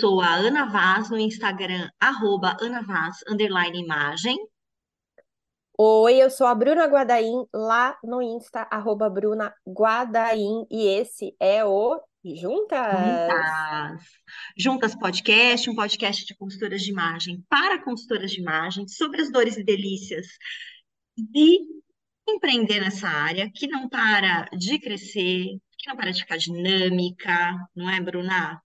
sou a Ana Vaz no Instagram, arroba Ana Vaz, underline imagem. Oi, eu sou a Bruna Guadaim, lá no Insta, arroba Bruna Guadaim, e esse é o Juntas. Juntas. Juntas Podcast, um podcast de consultoras de imagem para consultoras de imagem, sobre as dores e delícias de empreender nessa área, que não para de crescer, que não para de ficar dinâmica, não é, Bruna?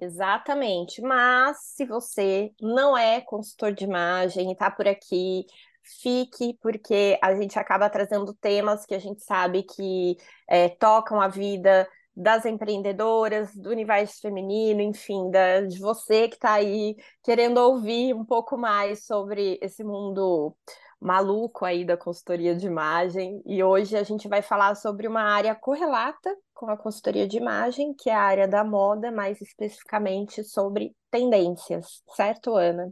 Exatamente. Mas se você não é consultor de imagem e está por aqui, fique, porque a gente acaba trazendo temas que a gente sabe que é, tocam a vida das empreendedoras, do universo feminino, enfim, da, de você que está aí querendo ouvir um pouco mais sobre esse mundo maluco aí da consultoria de imagem. E hoje a gente vai falar sobre uma área correlata com a consultoria de imagem, que é a área da moda, mais especificamente sobre tendências, certo, Ana?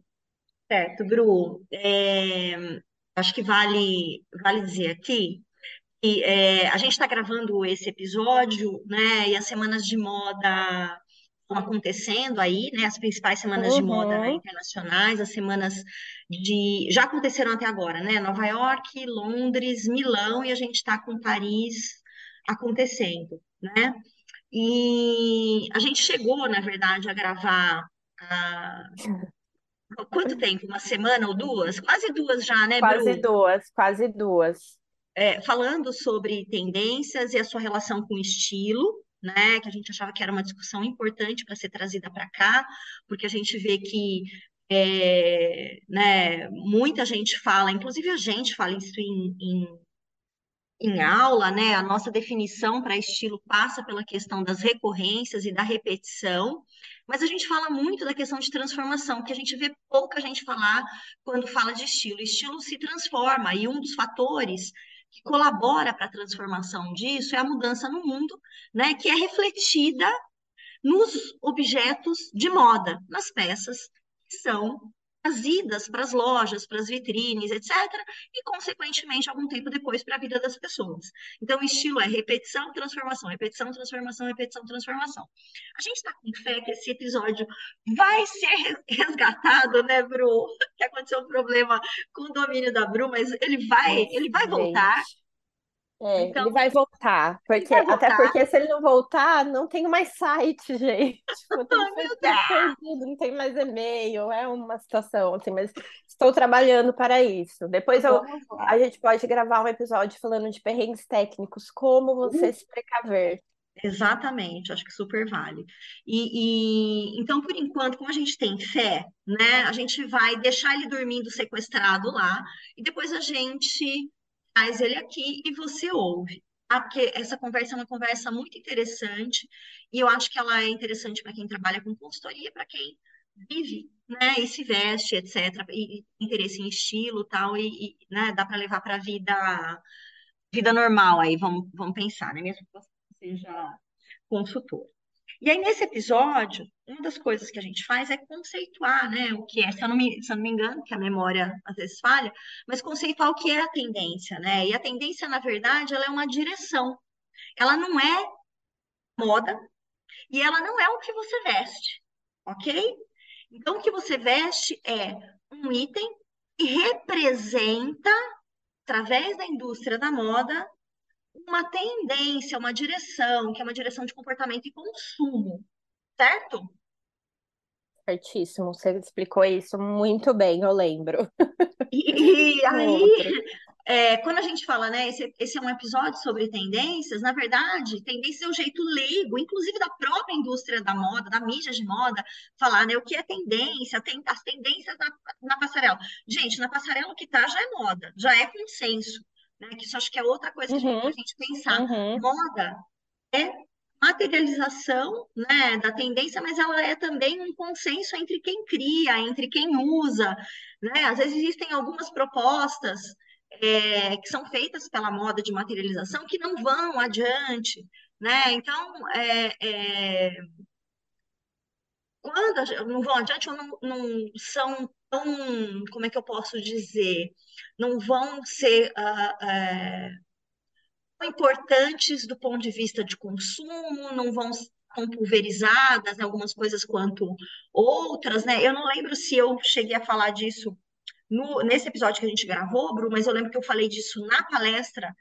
Certo, Bru. É, acho que vale, vale dizer aqui que é, a gente está gravando esse episódio, né? E as semanas de moda estão acontecendo aí, né? As principais semanas uhum. de moda né, internacionais, as semanas de. Já aconteceram até agora, né? Nova York, Londres, Milão, e a gente está com Paris acontecendo, né? E a gente chegou, na verdade, a gravar. A Quanto tempo? Uma semana ou duas? Quase duas já, né, Quase Bru? duas, quase duas. É, falando sobre tendências e a sua relação com estilo, né? Que a gente achava que era uma discussão importante para ser trazida para cá, porque a gente vê que é, né, muita gente fala, inclusive a gente fala isso em, em em aula, né, a nossa definição para estilo passa pela questão das recorrências e da repetição, mas a gente fala muito da questão de transformação, que a gente vê pouca gente falar quando fala de estilo. Estilo se transforma, e um dos fatores que colabora para a transformação disso é a mudança no mundo, né, que é refletida nos objetos de moda, nas peças que são trazidas para as lojas, para as vitrines, etc., e, consequentemente, algum tempo depois para a vida das pessoas. Então, o estilo é repetição, transformação, repetição, transformação, repetição, transformação. A gente está com fé que esse episódio vai ser resgatado, né, Bru? Que aconteceu um problema com o domínio da Bru, mas ele vai, ele vai voltar. É, então, ele vai voltar, porque vai voltar. até porque se ele não voltar, não tem mais site, gente. Tipo, perdido, não tem mais e-mail, é uma situação assim, mas estou trabalhando para isso. Depois eu, a gente pode gravar um episódio falando de perrengues técnicos, como você uh. se precaver. Exatamente, acho que super vale. E, e, então, por enquanto, como a gente tem fé, né, a gente vai deixar ele dormindo sequestrado lá e depois a gente traz ele aqui e você ouve. Porque essa conversa é uma conversa muito interessante e eu acho que ela é interessante para quem trabalha com consultoria, para quem vive, né, e se veste, etc, e interesse em estilo, tal, e, e né, dá para levar para a vida vida normal aí, vamos, vamos pensar, né, mesmo que você seja consultor. E aí, nesse episódio, uma das coisas que a gente faz é conceituar, né, o que é, se eu não me, se eu não me engano, que a memória às vezes falha, mas conceituar o que é a tendência, né? E a tendência, na verdade, ela é uma direção. Ela não é moda e ela não é o que você veste, ok? Então, o que você veste é um item que representa, através da indústria da moda, uma tendência, uma direção, que é uma direção de comportamento e consumo, certo? Certíssimo, você explicou isso muito bem, eu lembro. E, e aí, é, quando a gente fala, né, esse, esse, é um episódio sobre tendências, na verdade, tendência é um jeito leigo, inclusive da própria indústria da moda, da mídia de moda, falar, né, o que é tendência, tem as tendências na, na passarela. Gente, na passarela o que tá já é moda, já é consenso né? Que isso acho que é outra coisa uhum. que a gente pensar. Uhum. Moda é materialização né, da tendência, mas ela é também um consenso entre quem cria, entre quem usa. Né? Às vezes existem algumas propostas é, que são feitas pela moda de materialização que não vão adiante. Né? Então, é, é, quando não vão adiante ou não, não são tão, como é que eu posso dizer, não vão ser uh, uh, importantes do ponto de vista de consumo, não vão tão pulverizadas, né, algumas coisas quanto outras, né? Eu não lembro se eu cheguei a falar disso no, nesse episódio que a gente gravou, Bru, mas eu lembro que eu falei disso na palestra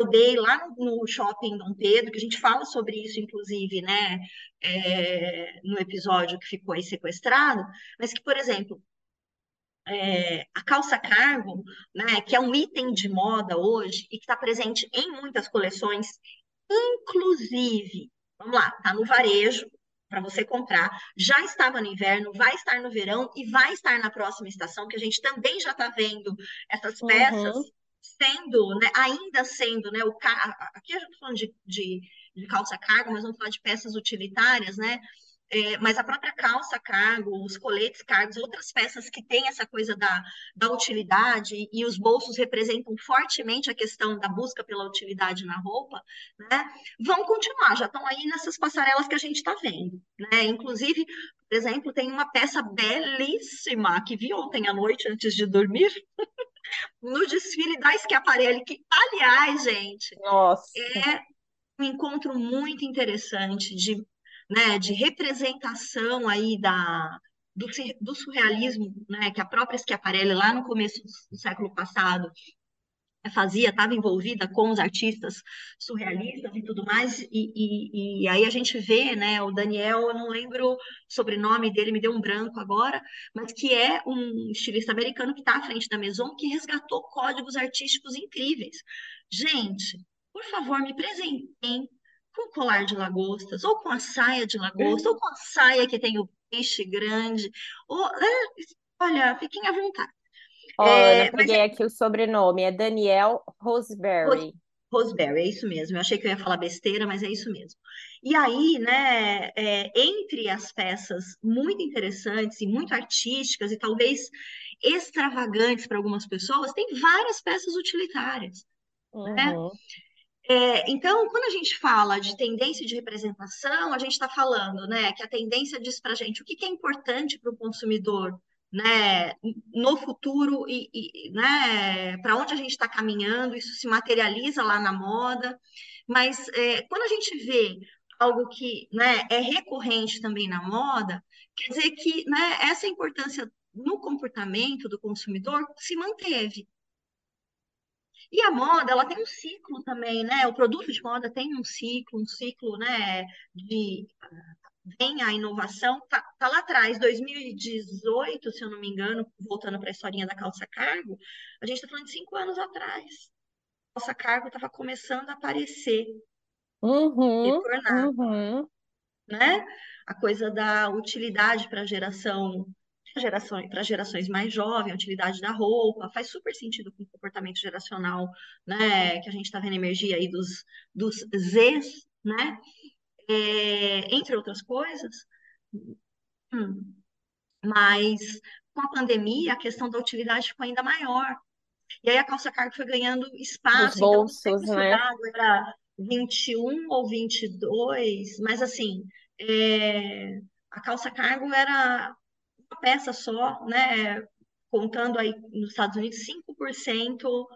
eu dei lá no, no shopping Dom Pedro, que a gente fala sobre isso, inclusive, né, é, no episódio que ficou aí sequestrado, mas que, por exemplo, é, a calça cargo, né, que é um item de moda hoje e que está presente em muitas coleções, inclusive, vamos lá, está no varejo para você comprar, já estava no inverno, vai estar no verão e vai estar na próxima estação, que a gente também já está vendo essas peças uhum. sendo, né, ainda sendo, né, o aqui a gente está falando de, de, de calça cargo, mas vamos falar de peças utilitárias, né, é, mas a própria calça cargo, os coletes cargos, outras peças que têm essa coisa da, da utilidade e os bolsos representam fortemente a questão da busca pela utilidade na roupa, né, vão continuar, já estão aí nessas passarelas que a gente está vendo. Né? Inclusive, por exemplo, tem uma peça belíssima que vi ontem à noite antes de dormir. no desfile da Schiaparelli, que, aliás, gente, Nossa. é um encontro muito interessante de né, de representação aí da, do, do, surrealismo, né, que a própria Schiaparelli, lá no começo do século passado, fazia, estava envolvida com os artistas surrealistas e tudo mais, e, e, e, aí a gente vê, né, o Daniel, eu não lembro o sobrenome dele, me deu um branco agora, mas que é um estilista americano que está à frente da Maison, que resgatou códigos artísticos incríveis. Gente, por favor, me presentem com colar de lagostas, ou com a saia de lagosta, ou com a saia que tem o peixe grande, ou, é, olha, fiquem à vontade. Olha, é, eu peguei mas... aqui o sobrenome, é Daniel Roseberry. Roseberry, é isso mesmo. Eu achei que eu ia falar besteira, mas é isso mesmo. E aí, né, é, entre as peças muito interessantes e muito artísticas e talvez extravagantes para algumas pessoas, tem várias peças utilitárias. Né? Uhum. Né? É, então, quando a gente fala de tendência de representação, a gente está falando né, que a tendência diz para a gente o que, que é importante para o consumidor né, no futuro e, e né, para onde a gente está caminhando, isso se materializa lá na moda, mas é, quando a gente vê algo que né, é recorrente também na moda, quer dizer que né, essa importância no comportamento do consumidor se manteve. E a moda, ela tem um ciclo também, né? O produto de moda tem um ciclo, um ciclo, né, de vem a inovação, tá, tá, lá atrás, 2018, se eu não me engano, voltando para a historinha da calça cargo, a gente está falando de cinco anos atrás. A calça cargo estava começando a aparecer, uhum, uhum. né? A coisa da utilidade para a geração para gerações mais jovens, a utilidade da roupa, faz super sentido com o comportamento geracional, né, que a gente está vendo emergir aí dos, dos Zs, né, é, entre outras coisas. Hum. Mas com a pandemia, a questão da utilidade ficou ainda maior. E aí a calça cargo foi ganhando espaço. Os então, bolsos, então, né? Era 21 ou 22, mas assim, é, a calça cargo era peça só, né, contando aí nos Estados Unidos, 5%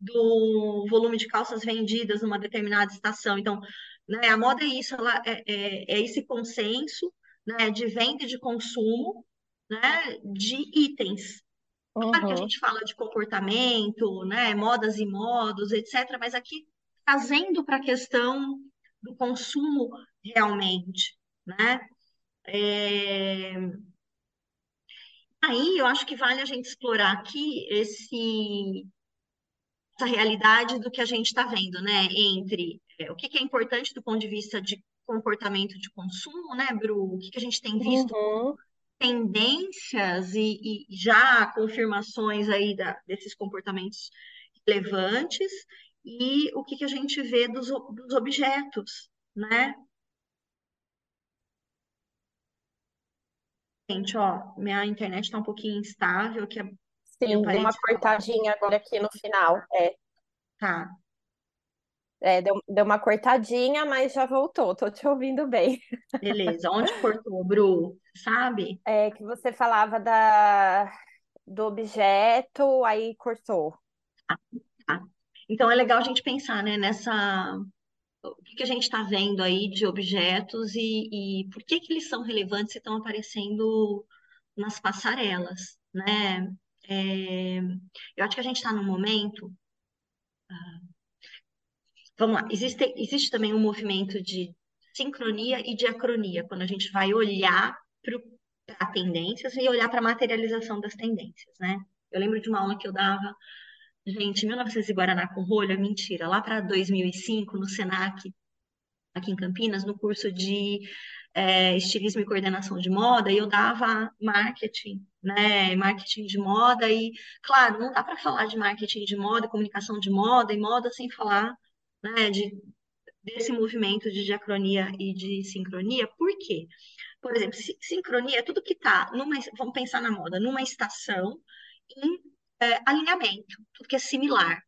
do volume de calças vendidas numa determinada estação. Então, né, a moda é isso, ela é, é, é esse consenso né, de venda e de consumo né, de itens. Claro que a uhum. gente fala de comportamento, né, modas e modos, etc., mas aqui trazendo para a questão do consumo realmente, né? É... Aí eu acho que vale a gente explorar aqui esse, essa realidade do que a gente está vendo, né? Entre é, o que, que, é importante do ponto de vista de comportamento de consumo, né, Bru? O que, que a gente tem visto uhum. tendências e, e, já confirmações aí da, desses comportamentos relevantes e o que, que a gente vê dos, dos objetos, né? Gente, ó, minha internet tá um pouquinho instável, que a Sim, deu uma cortadinha agora aqui no final. É, Tá, é, deu, deu uma cortadinha, mas já voltou. Tô te ouvindo bem. beleza. Onde cortou, Bru? Sabe? É que você falava da, do objeto, aí cortou. Tá. Então é legal a gente pensar, né, nessa o que, que a gente está vendo aí de objetos e, e por que, que eles são relevantes e estão aparecendo nas passarelas, né? É, eu acho que a gente está num momento. Ah, vamos lá, existe, existe também um movimento de sincronia e diacronia, quando a gente vai olhar para tendências e olhar para a materialização das tendências, né? Eu lembro de uma aula que eu dava, gente, 1900 e Guaraná com rolha, mentira, lá para 2005, no Senac, aqui em Campinas, no curso de é, estilismo e coordenação de moda, e eu dava marketing, né? Marketing de moda, e, claro, não dá para falar de marketing de moda, comunicação de moda e moda sem falar, né, de, desse movimento de diacronia e de sincronia. Por quê? Por exemplo, sincronia é tudo que está, vamos pensar na moda, numa estação em é, alinhamento, tudo que é similar,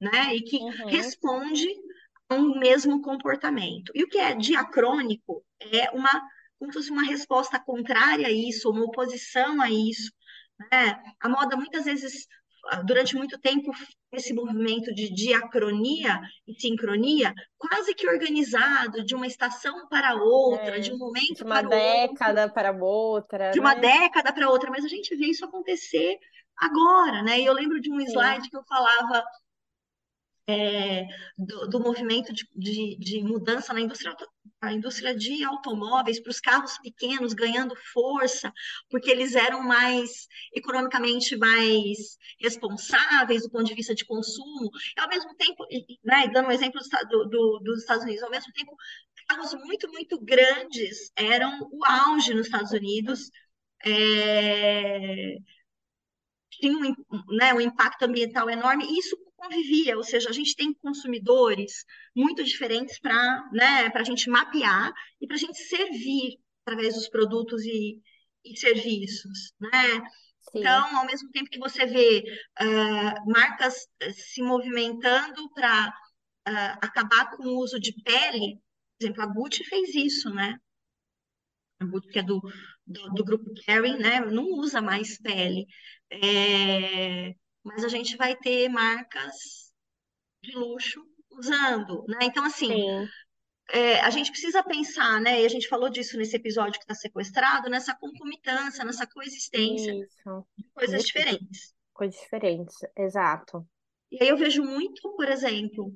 né? E que uhum. responde a um mesmo comportamento. E o que é diacrônico é uma, como se fosse uma resposta contrária a isso, uma oposição a isso. Né? A moda muitas vezes durante muito tempo esse movimento de diacronia e sincronia quase que organizado de uma estação para outra, é, de um momento de uma década outro, para outra, de né? uma década para outra, mas a gente vê isso acontecer agora, né? E eu lembro de um slide Sim. que eu falava é, do, do, movimento de, de, de, mudança na indústria, a indústria de automóveis para os carros pequenos ganhando força, porque eles eram mais economicamente mais responsáveis do ponto de vista de consumo, e ao mesmo tempo, né, dando um exemplo do, do, dos Estados Unidos, ao mesmo tempo, carros muito, muito grandes eram o auge nos Estados Unidos. É, tinha um, né, um impacto ambiental enorme, e isso convivia, ou seja, a gente tem consumidores muito diferentes para né, a gente mapear e para a gente servir através dos produtos e, e serviços, né? Sim. Então, ao mesmo tempo que você vê uh, marcas eh, se movimentando para uh, ah, acabar com o uso de pele, por exemplo, a Gucci fez isso, né? A Gucci, que é do, do, do grupo Kering, né? Não usa mais pele. É, mas a gente vai ter marcas de luxo usando, né? Então, assim, é, a gente precisa pensar, né? E a gente falou disso nesse episódio que está sequestrado, nessa concomitância, nessa coexistência Isso. de coisas diferentes. Coisas diferentes, exato. E aí eu vejo muito, por exemplo,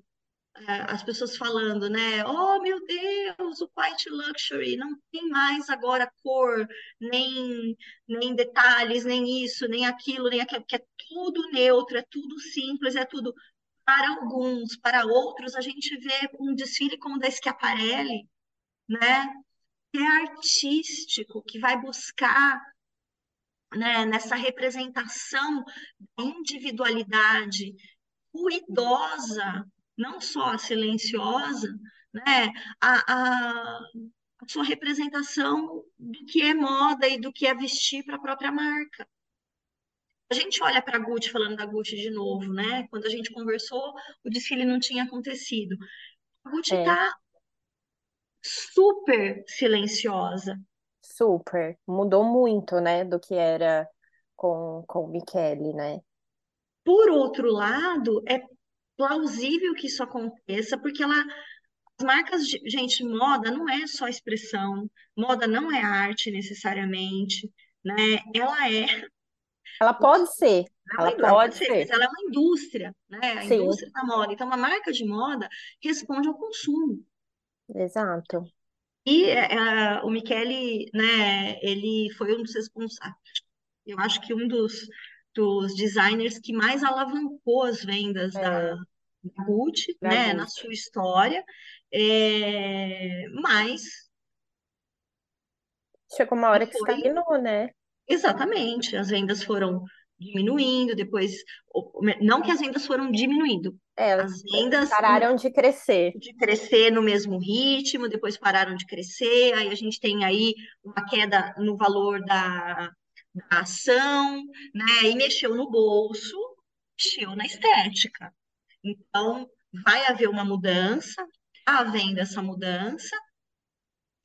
as pessoas falando, né? Oh, meu Deus, o White Luxury não tem mais agora cor, nem, nem detalhes, nem isso, nem aquilo, nem aquilo, que é tudo neutro, é tudo simples, é tudo. Para alguns, para outros, a gente vê um desfile como o da Schiaparelli, né? Que é artístico, que vai buscar né, nessa representação da individualidade ruidosa não só a silenciosa, né, a, a, a sua representação do que é moda e do que é vestir para a própria marca. A gente olha para a Gucci, falando da Gucci de novo, né? Quando a gente conversou, o desfile não tinha acontecido. A Gucci está é. super silenciosa. Super. Mudou muito, né, do que era com, com o Michele, né? Por outro lado, é plausível que isso aconteça, porque ela, as marcas, de, gente, moda não é só expressão, moda não é arte necessariamente, né? Ela é. Ela pode ser. Ela, ela pode ser, ser. ela é uma indústria, né? A Sim. indústria da moda. Então, uma marca de moda responde ao consumo. Exato. E uh, o Michele, né, ele foi um dos responsáveis. Eu acho que um dos dos designers que mais alavancou as vendas é. da, da Gucci, da né, Gucci. na sua história, é, mas chegou uma hora que foi... estagnou, né? Exatamente, as vendas foram diminuindo, depois, não que as vendas foram diminuindo, é, as vendas pararam de crescer. De crescer no mesmo ritmo, depois pararam de crescer, aí a gente tem aí uma queda no valor da, da ação, né? E mexeu no bolso, mexeu na estética. Então, vai haver uma mudança, está havendo essa mudança,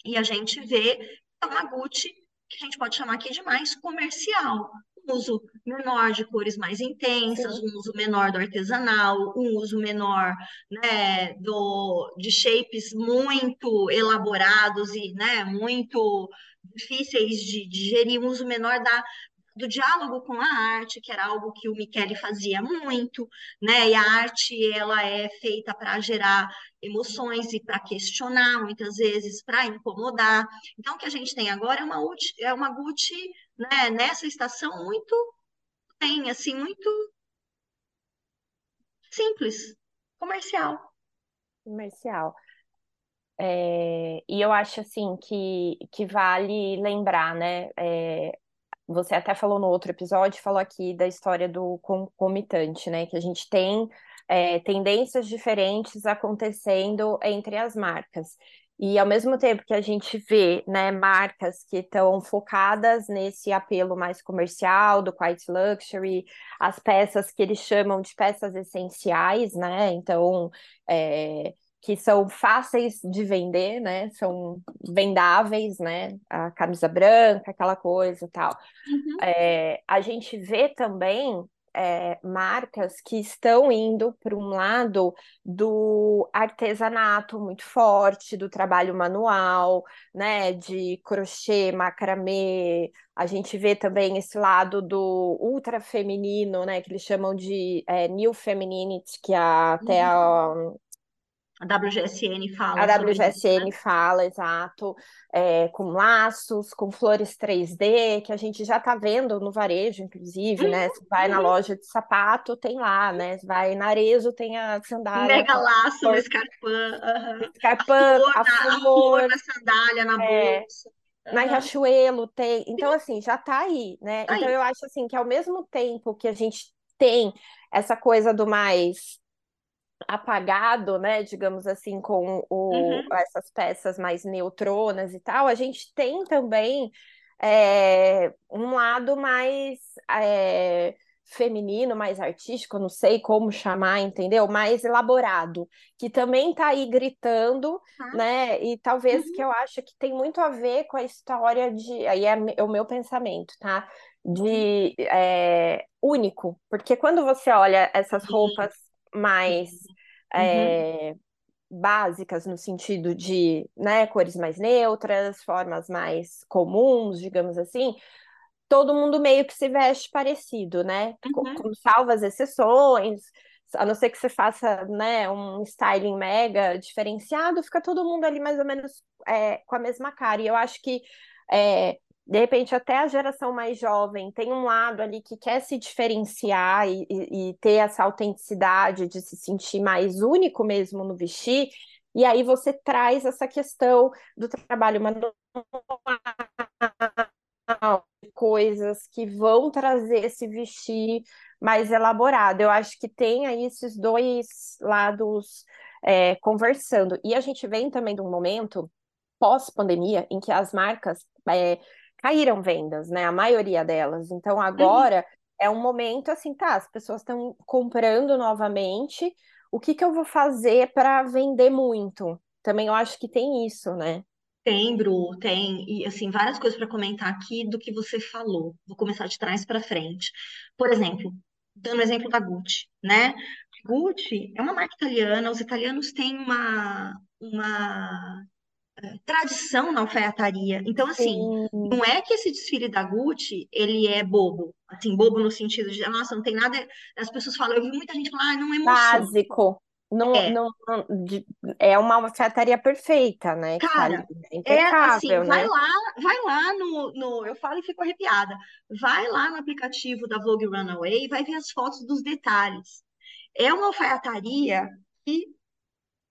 e a gente vê é uma Gucci que a gente pode chamar aqui de mais comercial. um uso menor de cores mais intensas, um uso menor do artesanal, um uso menor né, do, de shapes muito elaborados e né, muito difíceis de digerir, um uso menor da, do diálogo com a arte, que era algo que o Michele fazia muito, né? E a arte ela é feita para gerar emoções e para questionar, muitas vezes para incomodar. Então, o que a gente tem agora é uma, é uma Gucci, né, nessa estação muito tem assim muito simples, comercial. Comercial. É, e eu acho assim que, que vale lembrar, né? É, você até falou no outro episódio, falou aqui da história do concomitante, né? Que a gente tem é, tendências diferentes acontecendo entre as marcas. E ao mesmo tempo que a gente vê né, marcas que estão focadas nesse apelo mais comercial do quiet luxury, as peças que eles chamam de peças essenciais, né? Então, é, que são fáceis de vender, né? São vendáveis, né? A camisa branca, aquela coisa e tal. Uhum. É, a gente vê também é, marcas que estão indo para um lado do artesanato muito forte, do trabalho manual, né? De crochê, macramê. A gente vê também esse lado do ultra feminino, né? Que eles chamam de é, new femininity, que é até uhum. a a WGSN fala. A WGSN isso, né? fala, exato, é, com laços, com flores 3D, que a gente já está vendo no varejo, inclusive, né? Você vai na uhum. loja de sapato, tem lá, né? Você vai na Arezo, tem a sandália. Mega laço no escarpã. Uhum. Escarpã, a flor, a, flor, a flor na sandália, na é, bolsa. Na Riachuelo tem. Então, assim, já está aí, né? Tá então, aí. eu acho assim que ao mesmo tempo que a gente tem essa coisa do mais apagado, né, digamos assim, com o, uhum. essas peças mais neutronas e tal, a gente tem também é, um lado mais é, feminino, mais artístico, não sei como chamar, entendeu? Mais elaborado, que também está aí gritando, uhum. né? E talvez uhum. que eu acho que tem muito a ver com a história de. Aí é, é o meu pensamento, tá? De é, único, porque quando você olha essas roupas mais uhum. é, básicas no sentido de né, cores mais neutras, formas mais comuns, digamos assim, todo mundo meio que se veste parecido, né? Uhum. Com, com salvas exceções, a não ser que você faça né, um styling mega diferenciado, fica todo mundo ali mais ou menos é, com a mesma cara. E eu acho que é, de repente até a geração mais jovem tem um lado ali que quer se diferenciar e, e, e, ter essa autenticidade de se sentir mais único mesmo no vestir, e aí você traz essa questão do trabalho manual, coisas que vão trazer esse vestir mais elaborado. Eu acho que tem aí esses dois lados é, conversando. E a gente vem também de um momento pós-pandemia em que as marcas é, caíram vendas, né? A maioria delas. Então uhum. agora uhum. é um momento assim, tá? As pessoas estão comprando novamente. O que que eu vou fazer para vender muito? Também eu acho que tem isso, né? Tem, Bru, tem, e assim, várias coisas para comentar aqui do que você falou. Vou começar de trás para frente. Por exemplo, dando o exemplo da Gucci, né? Gucci é uma marca italiana, os italianos têm uma, uma tradição na alfaiataria. Então, assim, Sim. não é que esse desfile da Gucci, ele é bobo. Assim, bobo no sentido de, nossa, não tem nada... As pessoas falam, eu vi muita gente falar, ah, não emociona. Básico. Não, é. Não, não, de, é uma alfaiataria perfeita, né? Tá Cara, é, é assim, né? vai lá, vai lá no, no, eu falo e fico arrepiada, vai lá no aplicativo da Vogue Runaway e vai ver as fotos dos detalhes. É uma alfaiataria que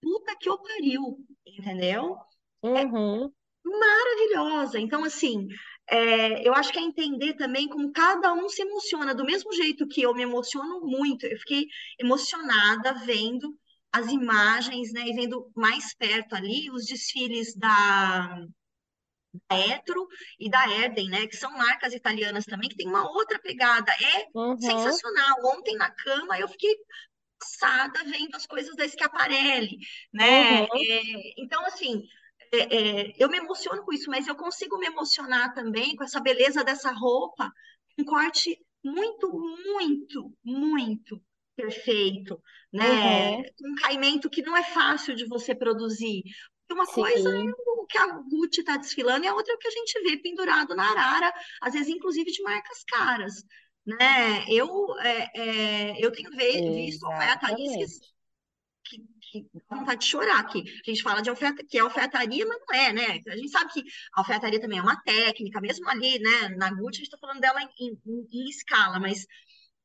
puta que o pariu, entendeu? Uhum. maravilhosa. Então, assim, é, eu acho que é entender também como cada um se emociona, do mesmo jeito que eu me emociono muito. Eu fiquei emocionada vendo as imagens, né, e vendo mais perto ali os desfiles da, da Etro e da Erden, né, que são marcas italianas também, que tem uma outra pegada. É uhum. sensacional. Ontem na cama eu fiquei passada vendo as coisas da Schiaparelli, né? Uhum. É, então, assim, é, é, eu me emociono com isso, mas eu consigo me emocionar também com essa beleza dessa roupa um corte muito, muito, muito perfeito, né? Uhum. Um caimento que não é fácil de você produzir. Uma coisa é Sim, o que a Gucci está desfilando e a outra é o que a gente vê pendurado na arara, às vezes inclusive de marcas caras, né? Eu, é, é, eu tenho visto alfaiataristas exatamente. que, que dá vontade de chorar aqui. A gente fala de alfaiata, que é alfaiataria, mas não é, né? A gente sabe que a alfaiataria também é uma técnica, mesmo ali, né? Na Gucci, a gente está falando dela em, em- em escala, mas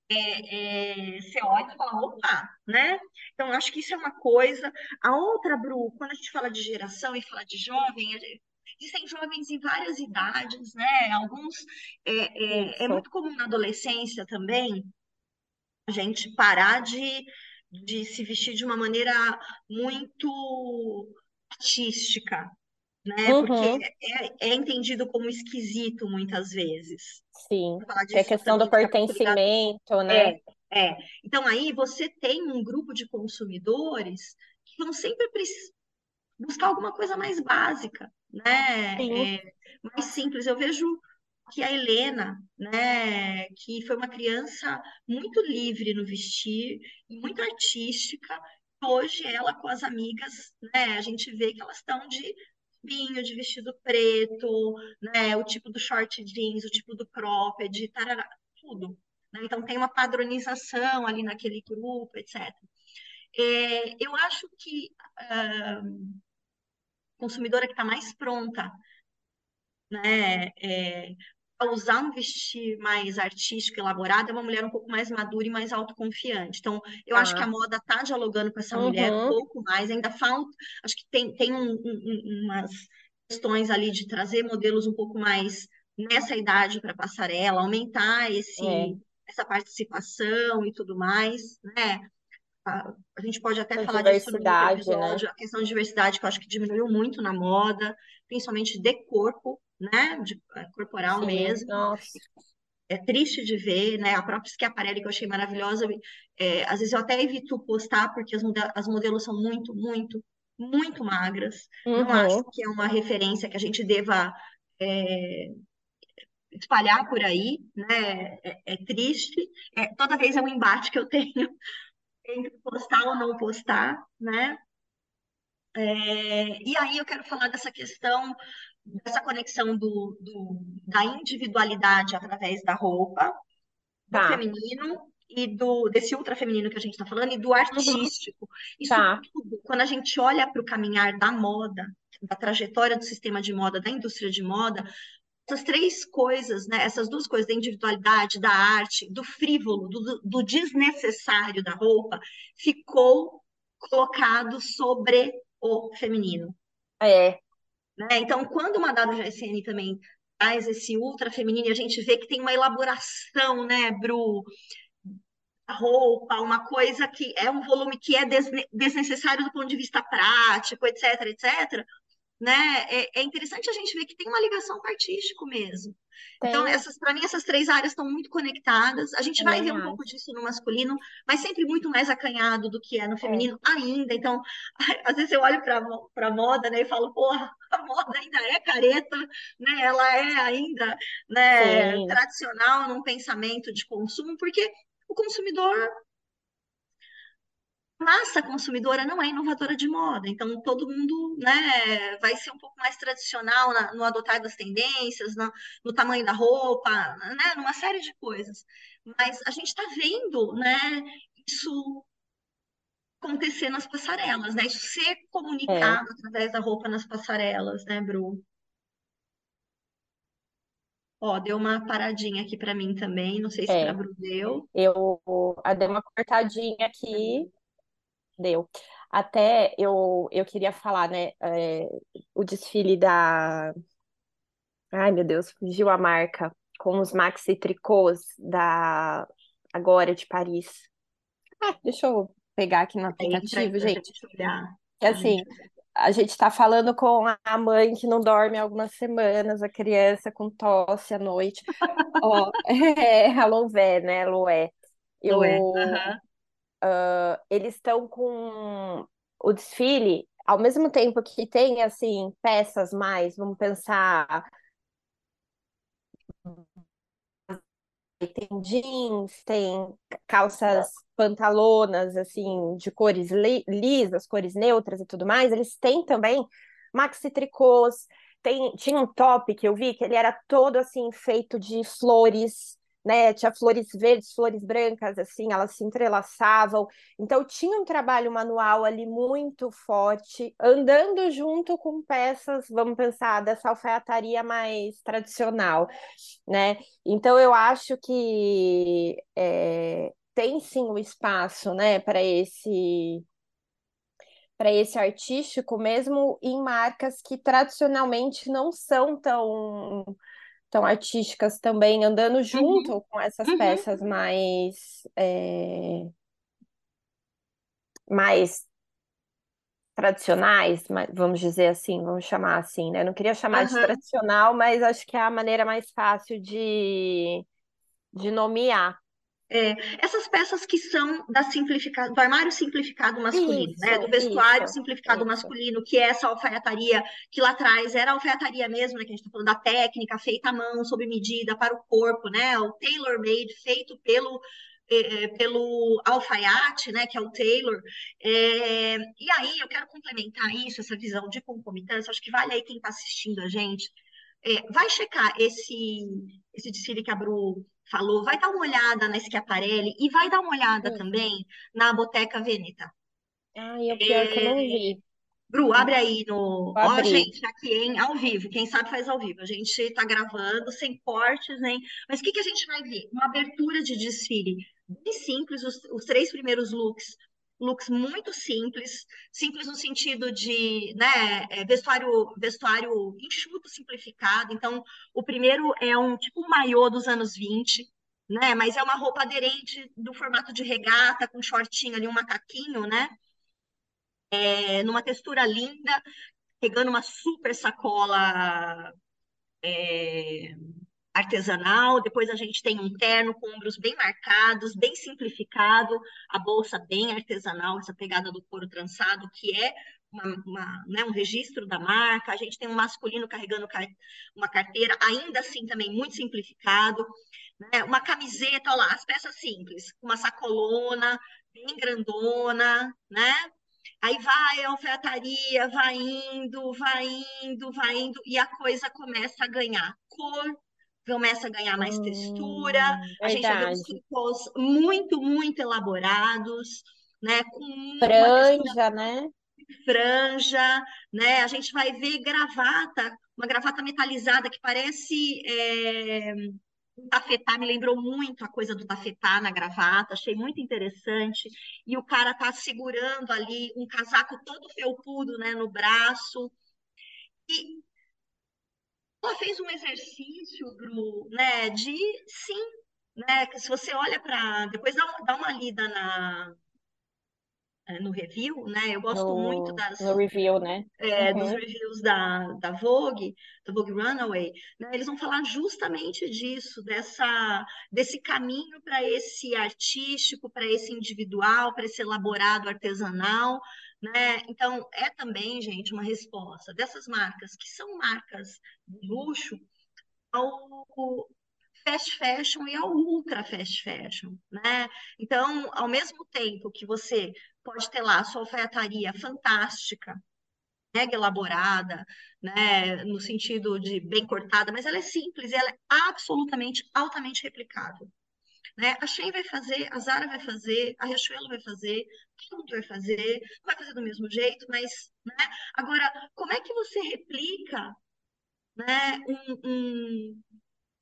é, é, você olha e fala, opa, né? Então, acho que isso é uma coisa. A outra, Bru, quando a gente fala de geração e fala de jovem, gente- existem jovens em várias idades, né? Alguns, é, é, é muito comum na adolescência também, a gente parar de, de se vestir de uma maneira muito artística, né? Porque Uhum, é, é entendido como esquisito muitas vezes. sim. Que é questão do pertencimento, é, né? é. Então aí você tem um grupo de consumidores que vão sempre buscar alguma coisa mais básica, né? É, mais simples. Eu vejo que a Helena, né, que foi uma criança muito livre no vestir, e muito artística, hoje ela com as amigas, né, a gente vê que elas estão de vinho, de vestido preto, né, o tipo do short jeans, o tipo do cropped, tarará, tudo. né? Então tem uma padronização ali naquele grupo, etc. É, eu acho que a consumidora que está mais pronta né, é, a usar um vestir mais artístico, elaborado, é uma mulher um pouco mais madura e mais autoconfiante. Então, eu acho que a moda está dialogando com essa mulher um Uhum. pouco mais, ainda falta, acho que tem, tem um- um- um- umas questões ali de trazer modelos um pouco mais nessa idade para passarela, aumentar esse, É. essa participação e tudo mais, né? A, a gente pode até A falar disso no né? episódio, a questão de diversidade, que eu acho que diminuiu muito na moda, principalmente de corpo, né? De, é, corporal Sim. mesmo. Nossa. É triste de ver, né? A própria Schiaparelli, que eu achei maravilhosa, é, às vezes eu até evito postar, porque as, mode- as modelos são muito, muito, muito magras. Não acho Uhum. que é uma referência que a gente deva é, espalhar por aí, né? É, é triste. É, toda vez é um embate que eu tenho entre postar ou não postar, né? É, e aí eu quero falar dessa questão, dessa conexão do, do- da individualidade através da roupa, do Tá. feminino e do desse ultra feminino que a gente está falando e do Uhum. artístico. Isso Tá. tudo, quando a gente olha para o caminhar da moda, da trajetória do sistema de moda, da indústria de moda, essas três coisas, né, essas duas coisas, da individualidade, da arte, do frívolo, do, do desnecessário da roupa, ficou colocado sobre o feminino. É. né? Então, quando uma WGSN também traz esse ultra feminino, a gente vê que tem uma elaboração, né, Bru, a roupa, uma coisa que é um volume que é desne- desnecessário do ponto de vista prático, etc, etc, né? É, é interessante a gente ver que tem uma ligação com o artístico mesmo. Então, Tem. essas, para mim, essas três áreas estão muito conectadas. A gente vai Também ver um pouco disso no masculino, mas sempre muito mais acanhado do que é no É. feminino ainda. Então, às vezes eu olho para para moda, né, e falo, porra, a moda ainda é careta, né? Ela é ainda, né, Sim. tradicional num pensamento de consumo, porque o consumidor massa consumidora não é inovadora de moda, então todo mundo, né, vai ser um pouco mais tradicional na- no adotar das tendências, na- no tamanho da roupa, né, numa série de coisas. Mas a gente está vendo, né, isso acontecer nas passarelas, né, isso ser É. comunicado através da roupa nas passarelas, né, Bru? Ó, deu uma paradinha aqui para mim também, não sei se para É. Bru deu. Eu a dei uma cortadinha aqui, deu. Até eu, eu queria falar, né? é, o desfile da. Ai, meu Deus, fugiu a marca. Com os maxi tricôs da Agora de Paris. Ah, deixa eu pegar aqui no aplicativo, gente. Que gente assim, a gente tá falando com a mãe que não dorme há algumas semanas, a criança com tosse à noite. Ó, é, a Louvé, né, é? Eu, Aham. eles estão com o desfile, ao mesmo tempo que tem, assim, peças mais, vamos pensar, tem jeans, tem calças pantalonas, assim, de cores li lisas, cores neutras e tudo mais. Eles têm também maxi tricôs. Tem, tinha um top que eu vi que ele era todo, assim, feito de flores, né? Tinha flores verdes, flores brancas, assim, elas se entrelaçavam. Então tinha um trabalho manual ali muito forte, andando junto com peças, vamos pensar, dessa alfaiataria mais tradicional, né? Então eu acho que é, tem sim o um espaço, né, para esse para esse artístico, mesmo em marcas que tradicionalmente não são tão tão artísticas também, andando junto uhum. com essas uhum. peças mais, é, mais tradicionais, vamos dizer assim, vamos chamar assim, né? Não queria chamar uhum. de tradicional, mas acho que é a maneira mais fácil de, de nomear. É, essas peças que são da do armário simplificado masculino, isso, né? Do vestuário isso, simplificado isso. masculino, que é essa alfaiataria que lá atrás era alfaiataria mesmo, né? Que a gente está falando da técnica feita à mão, sob medida, para o corpo, né? O tailor-made, feito pelo, é, é, pelo alfaiate, né, que é o Taylor. É, e aí eu quero complementar isso, essa visão de concomitância, acho que vale aí quem está assistindo a gente, é, vai checar esse, esse desfile que a Bru falou, vai dar uma olhada na Schiaparelli e vai dar uma olhada hum. também na Boteca Veneta. Ai, é pior é... que eu não vi. Bru, abre aí no. Ó, gente, aqui, hein? Ao vivo. Quem sabe faz ao vivo. A gente tá gravando, sem cortes, hein? Mas o que, que a gente vai ver? Uma abertura de desfile bem simples, os, os três primeiros looks looks muito simples, simples no sentido de né, é, vestuário, vestuário enxuto, simplificado. Então, o primeiro é um tipo maiô dos anos 20, né? Mas é uma roupa aderente do formato de regata, com shortinho ali, um macaquinho, né? É, numa textura linda, pegando uma super sacola é, artesanal, depois a gente tem um terno com ombros bem marcados, bem simplificado, a bolsa bem artesanal, essa pegada do couro trançado, que é uma, uma, né, um registro da marca, a gente tem um masculino carregando uma carteira, ainda assim também muito simplificado, né, uma camiseta, olha lá, as peças simples, uma sacolona, bem grandona, né? Aí vai a alfaiataria, vai indo, vai indo, vai indo, e a coisa começa a ganhar cor, começa a ganhar mais hum, textura, a gente vai ver os tricôs muito, muito elaborados, né? Com franja, né? Franja, né? A gente vai ver gravata, uma gravata metalizada que parece é, um tafetá, me lembrou muito a coisa do tafetá na gravata, achei muito interessante. E o cara tá segurando ali um casaco todo felpudo, né, no braço. E ela fez um exercício, Bru, né, de sim, né, que se você olha para, depois dá, dá uma lida na, é, no review, né? Eu gosto no, muito das no review, né? É, uhum. dos reviews da, da Vogue, da Vogue Runaway, né? Eles vão falar justamente disso, dessa desse caminho para esse artístico, para esse individual, para esse elaborado artesanal, né? Então, é também, gente, uma resposta dessas marcas, que são marcas de luxo, ao fast fashion e ao ultra fast fashion, né? Então, ao mesmo tempo que você pode ter lá a sua alfaiataria fantástica, mega elaborada, né, no sentido de bem cortada, mas ela é simples, ela é absolutamente altamente replicável. Né? A Shein vai fazer, a Zara vai fazer, a Riachuelo vai fazer, todo mundo vai fazer, vai fazer do mesmo jeito, mas, né? Agora, como é que você replica, né, um, um,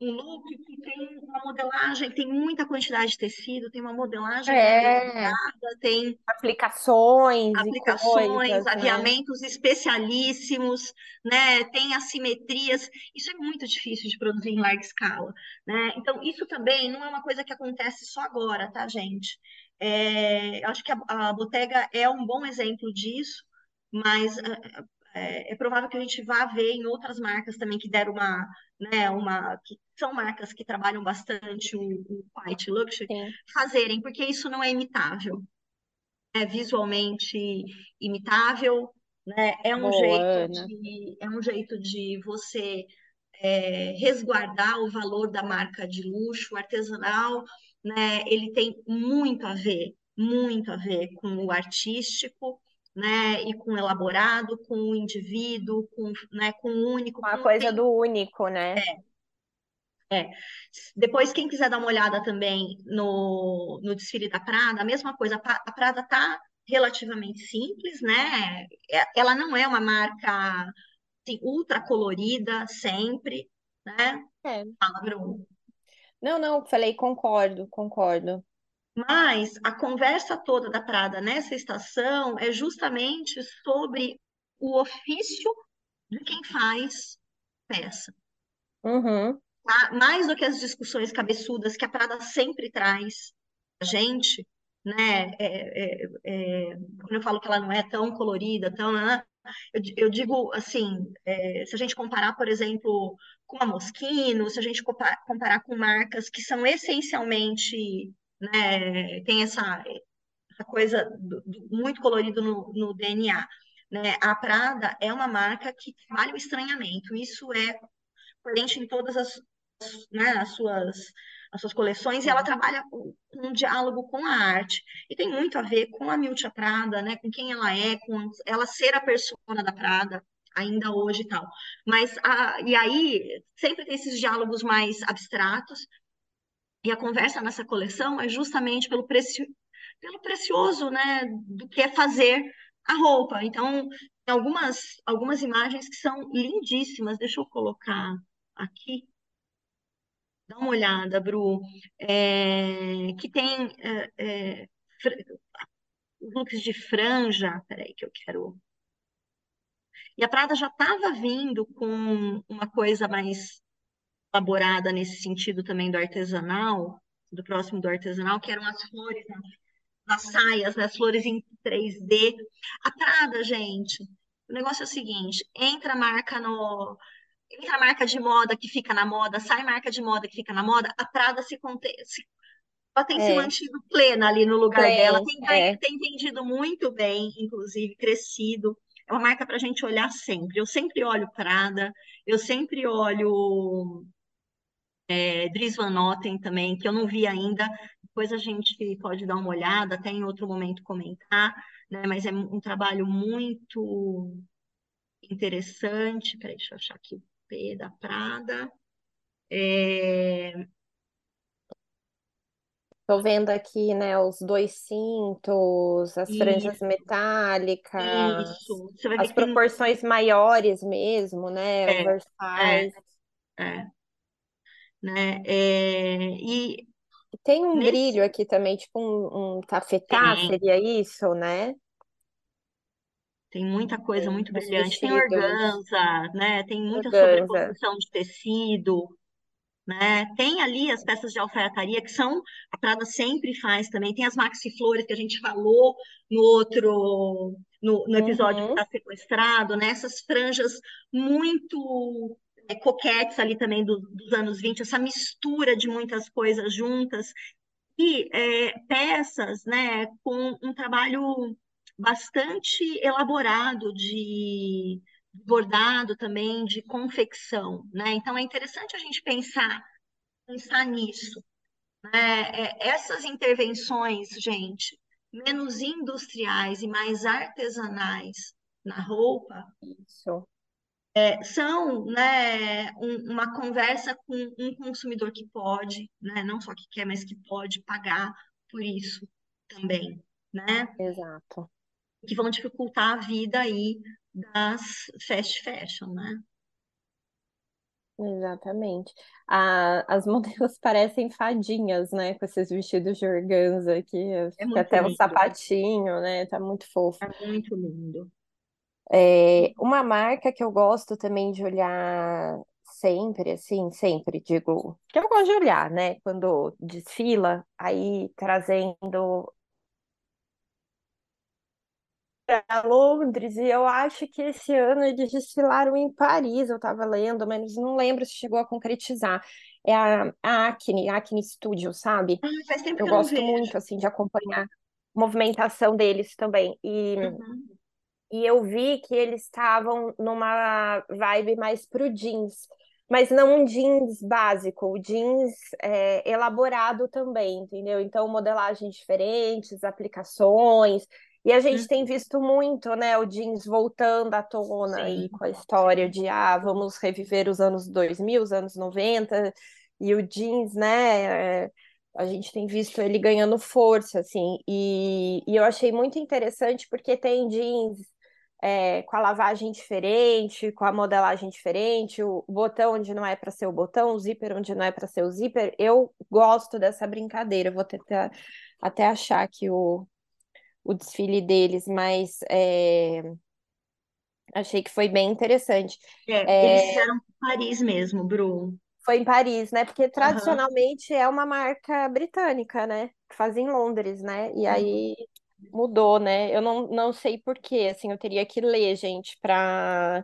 um look que tem uma modelagem, tem muita quantidade de tecido, tem uma modelagem é. tem aplicações, aplicações, coisas, né? aviamentos né? especialíssimos, né? Tem assimetrias. Isso é muito difícil de produzir em larga escala, né? Então isso também não é uma coisa que acontece só agora, tá, gente? É, acho que a, a Bottega é um bom exemplo disso, mas é, é, provável que a gente vá ver em outras marcas também que deram uma, né, uma, que são marcas que trabalham bastante o, o white luxury, Sim. fazerem, porque isso não é imitável. É visualmente imitável, né? É um Boa, jeito Ana. de, é um jeito de você é, resguardar o valor da marca de luxo, artesanal, né, ele tem muito a ver, muito a ver com o artístico, né, e com elaborado, com o indivíduo, com, né, com o único. Com a coisa do único, né? É, é. Depois, quem quiser dar uma olhada também no, no desfile da Prada, a mesma coisa, a Prada está relativamente simples, né? É, ela não é uma marca assim, ultra colorida sempre, né? É. Não, não, falei concordo, concordo. Mas a conversa toda da Prada nessa estação é justamente sobre o ofício de quem faz peça. Uhum. Tá? Mais do que as discussões cabeçudas que a Prada sempre traz a gente, né? É, é, é, quando eu falo que ela não é tão colorida, tão, né? eu, eu digo assim, é, se a gente comparar, por exemplo, com a Moschino, se a gente comparar com marcas que são essencialmente, né, tem essa, essa coisa do, do, muito colorido no, no DNA, né? A Prada é uma marca que trabalha o estranhamento, isso é presente em todas as, né, as suas as suas coleções, e ela trabalha com um diálogo com a arte. E tem muito a ver com a Miltia Prada, né? com quem ela é, com ela ser a persona da Prada, ainda hoje e tal. Mas, a, e aí, sempre tem esses diálogos mais abstratos, e a conversa nessa coleção é justamente pelo, preci, pelo precioso né, do que é fazer a roupa. Então, tem algumas, algumas imagens que são lindíssimas. Deixa eu colocar aqui. Dá uma olhada, Bru, é, que tem é, é, looks de franja. Peraí, que eu quero. E a Prada já estava vindo com uma coisa mais elaborada nesse sentido também do artesanal, do próximo do artesanal, que eram as flores nas, nas saias, né, as flores em 3D. A Prada, gente, o negócio é o seguinte: entra a marca no entra marca de moda que fica na moda, sai marca de moda que fica na moda, a Prada se, se ela tem é. se mantido plena ali no lugar é, dela, tem, é. tem vendido muito bem, inclusive crescido. É uma marca para a gente olhar sempre. Eu sempre olho Prada, eu sempre olho é, Dries Van Noten também, que eu não vi ainda. Depois a gente pode dar uma olhada, até em outro momento comentar, né? Mas é um trabalho muito interessante. Peraí, deixa eu achar aqui P da Prada. É... Estou vendo aqui, né, os dois cintos, as franjas Isso, metálicas, isso. As que tem... proporções maiores mesmo, né, É, oversize. é, é, né? É, e Tem um nesse brilho aqui também, tipo um, um tafetá, tem, seria isso, né? tem muita coisa Tem muito brilhante. Tem organza, né? Tem muita organza. sobreposição de tecido, né? Tem ali as peças de alfaiataria que são a Prada sempre faz também. Tem as maxi flores que a gente falou no outro no, no episódio que Uhum, está sequestrado, né? Essas franjas muito é, coquetes ali também do- dos anos 20, essa mistura de muitas coisas juntas e é, peças, né, com um trabalho bastante elaborado de bordado também, de confecção, né? Então é interessante a gente pensar pensar nisso, né? É, essas intervenções, gente, menos industriais e mais artesanais na roupa isso. São né, um- uma conversa com um consumidor que pode, né, não só que quer, mas que pode pagar por isso também, né, Exato. que vão dificultar a vida aí das fast fashion, né? Exatamente. As modelos parecem fadinhas, né? Com esses vestidos de organza aqui, É até o lindo, sapatinho, né? Tá muito fofo. é muito lindo. É, uma marca que eu gosto também de olhar sempre, assim, sempre, digo, que eu gosto de olhar, né? Quando desfila, aí trazendo para Londres, e eu acho que esse ano eles desfilaram em Paris, eu estava lendo, mas não lembro se chegou a concretizar. É a, a Acne, Acne Studio, sabe? Ah, faz tempo Eu que eu gosto vejo. muito, assim, de acompanhar a movimentação deles também. E Uhum. E eu vi que eles estavam numa vibe mais pro jeans. mas não um jeans básico, o jeans é, elaborado também, entendeu? Então, modelagens diferentes, aplicações. E a gente tem uhum. visto muito, né, o jeans voltando à tona Sim. aí com a história de, ah, vamos reviver os anos 2000, os anos 90, e o jeans, né, é, a gente tem visto ele ganhando força, assim, e, e eu achei muito interessante porque tem jeans é, com a lavagem diferente, com a modelagem diferente, o botão onde não é para ser o botão, o zíper onde não é para ser o zíper. Eu gosto dessa brincadeira, vou tentar até achar aqui o, o desfile deles, mas é, achei que foi bem interessante. É, eles fizeram em Paris mesmo, Bru. Foi em Paris, né? Porque tradicionalmente uhum. é uma marca britânica, né? Que faz em Londres, né? E aí mudou, né? Eu não, não sei por quê, assim, eu teria que ler, gente, para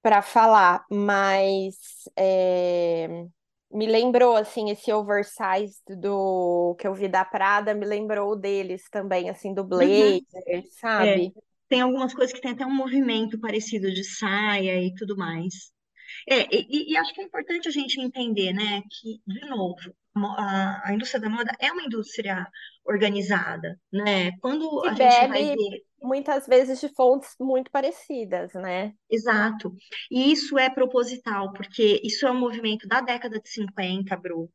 para falar, mas é, me lembrou, assim, esse oversize do que eu vi da Prada, me lembrou deles também, assim, do uhum. blazer, uhum. sabe? É, tem algumas coisas que tem até um movimento parecido de saia e tudo mais. É, e, e, acho que é importante a gente entender, né, que, de novo, a, a indústria da moda é uma indústria organizada, né? Quando a gente vai ver muitas vezes de fontes muito parecidas, né? Exato. E isso é proposital, porque isso é um movimento da década de 50, Bru.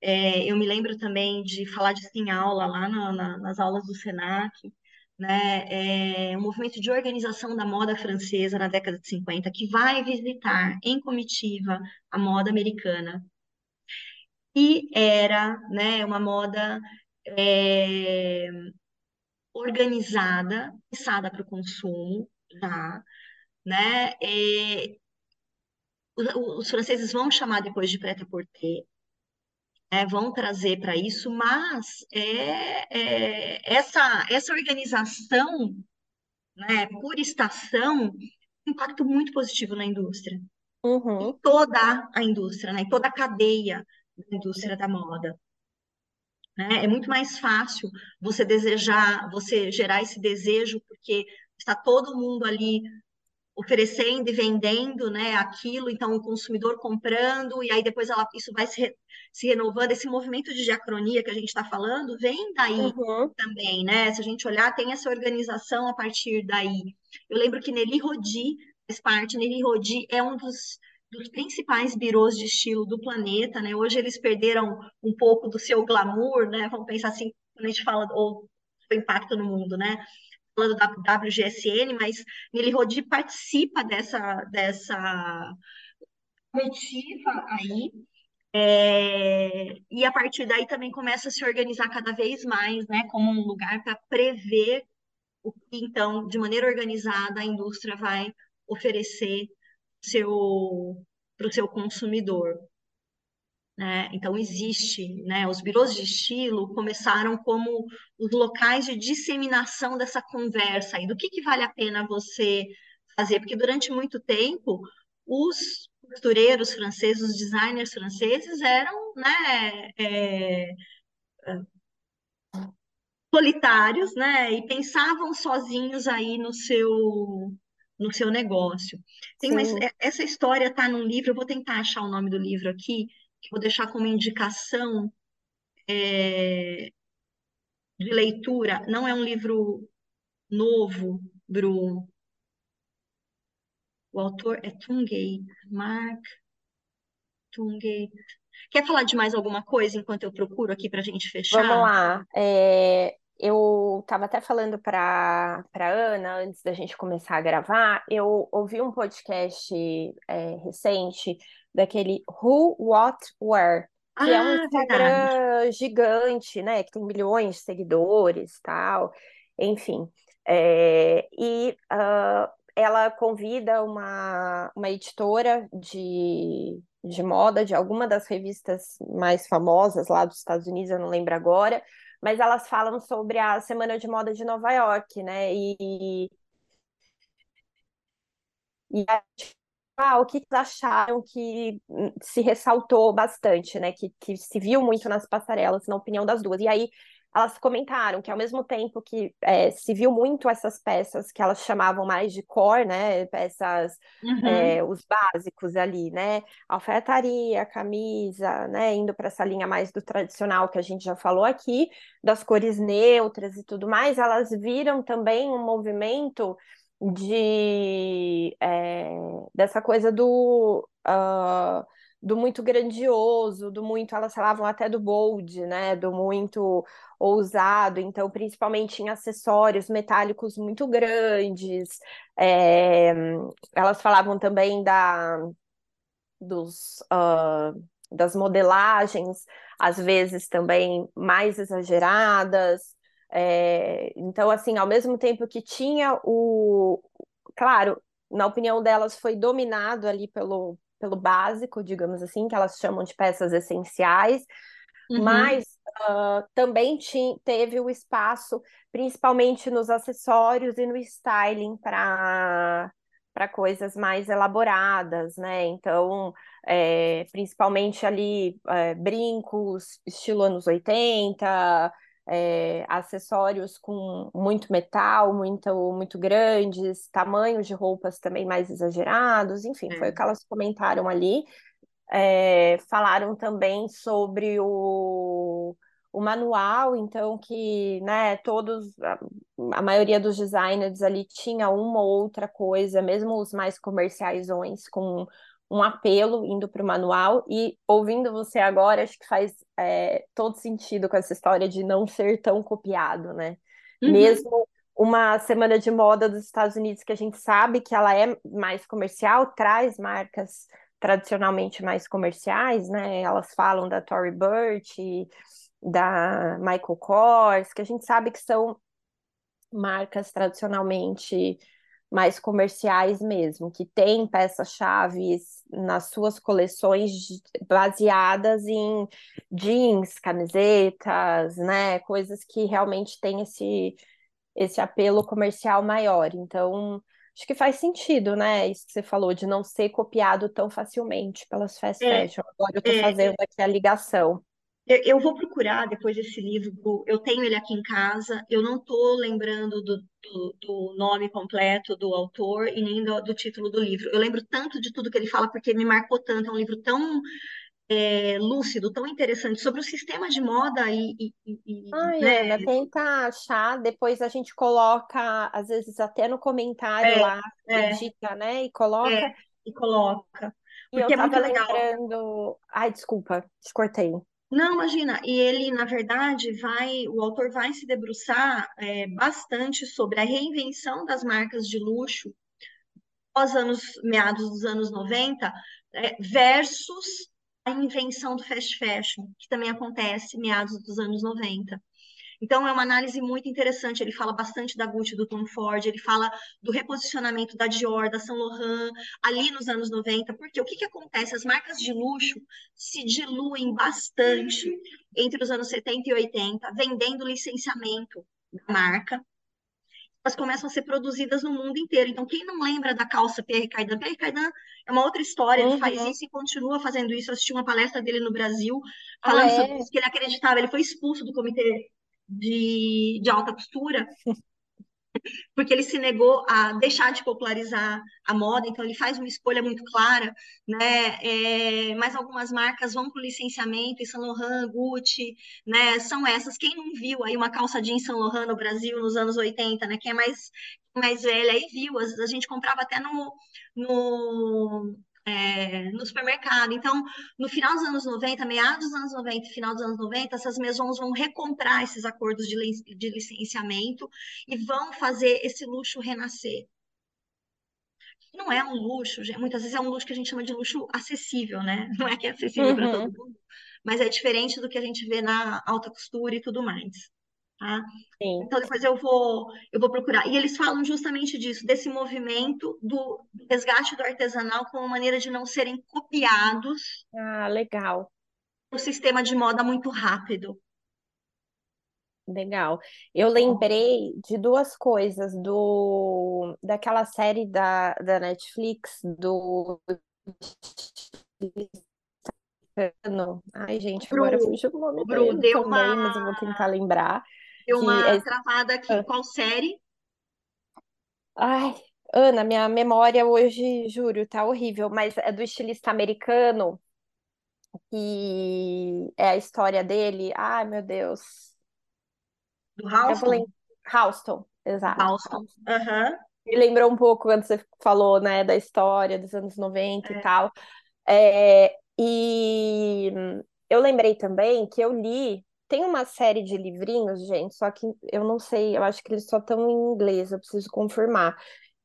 É, eu me lembro também de falar disso em aula, lá na, na, nas aulas do SENAC, né, é um movimento de organização da moda francesa na década de 50, que vai visitar em comitiva a moda americana. E era né, uma moda é, organizada, pensada para o consumo, já, né? É, os franceses vão chamar depois de prêt-à-porter, né, vão trazer para isso, mas é, é, essa, essa organização né, por estação um impacto muito positivo na indústria. Uhum. Em toda a indústria, né, em toda a cadeia da indústria da moda. Né? É muito mais fácil você desejar, você gerar esse desejo, porque está todo mundo ali oferecendo e vendendo né, aquilo, então o consumidor comprando, e aí depois ela, isso vai se, re, se renovando. Esse movimento de diacronia que a gente está falando vem daí uhum. também, né? Se a gente olhar, tem essa organização a partir daí. Eu lembro que Nelly Rodi faz parte, Nelly Rodi é um dos, dos principais birôs de estilo do planeta, né? Hoje eles perderam um pouco do seu glamour, né? Vamos pensar assim, quando a gente fala, ou o impacto no mundo, né? falando da WGSN, mas Nili Rodi participa dessa, dessa coletiva aí, é, e a partir daí também começa a se organizar cada vez mais, né, como um lugar para prever o que, então, de maneira organizada, a indústria vai oferecer para o seu consumidor. Né? Então, existe, né? os birôs de estilo começaram como os locais de disseminação dessa conversa e do que, que vale a pena você fazer, porque durante muito tempo os costureiros franceses, os designers franceses eram né, é, é, solitários né, e pensavam sozinhos aí no seu no seu negócio. Tem uma, essa história está num livro, eu vou tentar achar o nome do livro aqui, que vou deixar como indicação é, de leitura. Não é um livro novo, Bruno. O autor é Tungate, Mark Tungate. Quer falar de mais alguma coisa enquanto eu procuro aqui para a gente fechar? Vamos lá. É, eu estava até falando para a Ana, antes da gente começar a gravar, eu ouvi um podcast é, recente daquele Who, What, Where, que é um Ah, Instagram verdade. gigante, né? Que tem milhões de seguidores, tal, enfim. É, e ah, ela convida uma, uma editora de, de moda de alguma das revistas mais famosas lá dos Estados Unidos, eu não lembro agora, mas elas falam sobre a Semana de Moda de Nova York, né? E, e ah, o que acharam que hum, se ressaltou bastante, né? Que, que se viu muito nas passarelas, na opinião das duas. E aí elas comentaram que ao mesmo tempo que é, se viu muito essas peças que elas chamavam mais de core, né, peças, uhum. é, os básicos ali, né, alfaiataria, camisa, né, indo para essa linha mais do tradicional que a gente já falou aqui, das cores neutras e tudo mais, elas viram também um movimento de é, dessa coisa do uh, do muito grandioso, do muito, elas falavam até do bold, né? Do muito ousado, então, principalmente em acessórios metálicos muito grandes. É, elas falavam também da, dos, uh, das modelagens, às vezes também mais exageradas. É, então, assim, ao mesmo tempo que tinha o. Claro, na opinião delas, foi dominado ali pelo, pelo básico, digamos assim, que elas chamam de peças essenciais, uhum. mas uh, também teve o espaço, principalmente nos acessórios e no styling para para coisas mais elaboradas, né? Então, é, principalmente ali é, brincos, estilo anos 80, é, acessórios com muito metal, muito, muito grandes, tamanhos de roupas também mais exagerados, enfim, é. foi o que elas comentaram ali. É, falaram também sobre o, o manual, então que né, todos, a, a, maioria dos designers ali tinha uma ou outra coisa, mesmo os mais comerciais com um apelo indo para o manual e ouvindo você agora, acho que faz é, todo sentido com essa história de não ser tão copiado, né? Uhum. Mesmo uma semana de moda dos Estados Unidos que a gente sabe que ela é mais comercial, traz marcas tradicionalmente mais comerciais, mesmo, que tem peças-chave nas suas coleções baseadas em jeans, camisetas, né, coisas que realmente têm esse esse apelo comercial maior. Então, acho que faz sentido, né? Isso que você falou de não ser copiado tão facilmente pelas fast é, fashion. Agora eu estou é, fazendo aqui a ligação. Eu, vou procurar depois desse livro, eu tenho ele aqui em casa, eu não estou lembrando do, do, do, nome completo do autor e nem do, do, título do livro. Eu lembro tanto de tudo que ele fala porque me marcou tanto, é um livro tão é, lúcido, tão interessante sobre o sistema de moda e. e, e Ai, né? Ana, tenta achar, depois a gente coloca, às vezes até no comentário é, lá, é, edita, né? E coloca. É, e coloca. E eu é tava lembrando. Ai, desculpa, te cortei. Não, imagina, e ele, na verdade, vai, o autor vai se debruçar é, bastante sobre a reinvenção das marcas de luxo pós anos, meados dos anos 90, é, versus a invenção do fast fashion, que também acontece meados dos anos 90. Então, é uma análise muito interessante. Ele fala bastante da Gucci, do Tom Ford, ele fala do reposicionamento da Dior, da Saint Laurent, ali nos anos 90, porque o que, que acontece? As marcas de luxo se diluem bastante entre os anos 70 e 80, vendendo licenciamento da marca, elas começam a ser produzidas no mundo inteiro. Então, quem não lembra da calça Pierre Cardin? Pierre Cardin é uma outra história, ele uhum. faz isso e continua fazendo isso. Eu assisti uma palestra dele no Brasil, falando ah, é? sobre isso, que ele acreditava. Ele foi expulso do comitê de, de alta costura, porque ele se negou a deixar de popularizar a moda, então ele faz uma escolha muito clara, né? É, mas algumas marcas vão para o licenciamento, e Saint Laurent, Gucci, né? São essas. Quem não viu aí uma calça jeans Saint Laurent no Brasil nos anos 80, né? Quem é mais mais velha aí viu, vezes a gente comprava até no, no é, no supermercado. Então, no final dos anos 90, meados dos anos 90 final dos anos 90, essas maisons vão recomprar esses acordos de, de licenciamento e vão fazer esse luxo renascer. Não é um luxo, muitas vezes é um luxo que a gente chama de luxo acessível, né? Não é que é acessível uhum. para todo mundo, mas é diferente do que a gente vê na alta costura e tudo mais. Tá? Então depois eu vou eu vou procurar. E eles falam justamente disso, desse movimento do resgate do artesanal como maneira de não serem copiados. Ah, legal. O sistema de moda muito rápido. Legal. Eu lembrei de duas coisas do daquela série da, da Netflix do. Ai, gente, Bru, agora fugiu o nome Bru, dele deu também, uma, mas eu vou tentar lembrar. Deu Que uma é... travada aqui. Ah, Qual série? Ai, Ana, minha memória hoje, juro, tá horrível, mas é do estilista americano, que é a história dele. Ai, meu Deus. Do Eu vou? Houston, Do exato. Houston. Aham. Me lembrou um pouco quando você falou, né, da história dos anos 90 e É. tal. É, e eu lembrei também que eu li. Tem uma série de livrinhos, gente, só que eu não sei, eu acho que eles só estão em inglês, eu preciso confirmar.